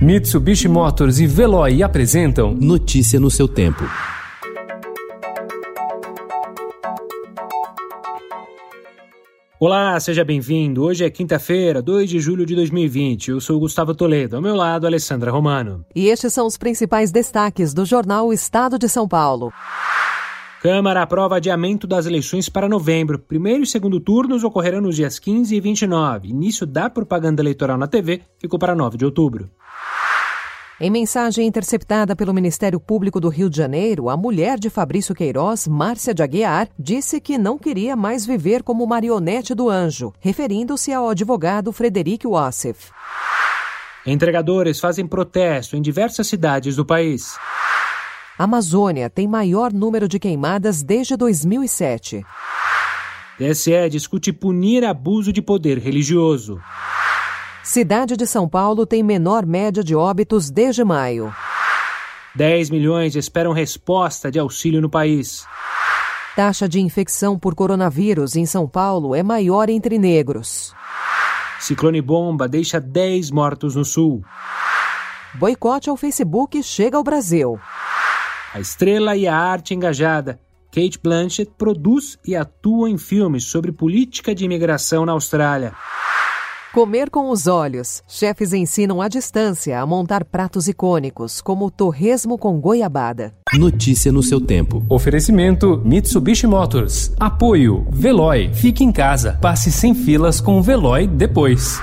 Mitsubishi Motors e Veloy apresentam Notícia no seu tempo. Olá, seja bem-vindo. Hoje é quinta-feira, 2 de julho de 2020. Eu sou Gustavo Toledo, ao meu lado, Alessandra Romano. E estes são os principais destaques do jornal Estado de São Paulo. Câmara aprova adiamento das eleições para novembro. Primeiro e segundo turnos ocorrerão nos dias 15 e 29. Início da propaganda eleitoral na TV ficou para 9 de outubro. Em mensagem interceptada pelo Ministério Público do Rio de Janeiro, a mulher de Fabrício Queiroz, Márcia de Aguiar, disse que não queria mais viver como marionete do anjo, referindo-se ao advogado Frederic Wassef. Entregadores fazem protesto em diversas cidades do país. A Amazônia tem maior número de queimadas desde 2007. TSE discute punir abuso de poder religioso. Cidade de São Paulo tem menor média de óbitos desde maio. 10 milhões esperam resposta de auxílio no país. Taxa de infecção por coronavírus em São Paulo é maior entre negros. Ciclone bomba deixa 10 mortos no sul. Boicote ao Facebook chega ao Brasil. A estrela e a arte engajada. Kate Blanchett produz e atua em filmes sobre política de imigração na Austrália. Comer com os olhos. Chefes ensinam à distância a montar pratos icônicos, como o torresmo com goiabada. Notícia no seu tempo. Oferecimento Mitsubishi Motors. Apoio Veloy. Fique em casa. Passe sem filas com o Veloy depois.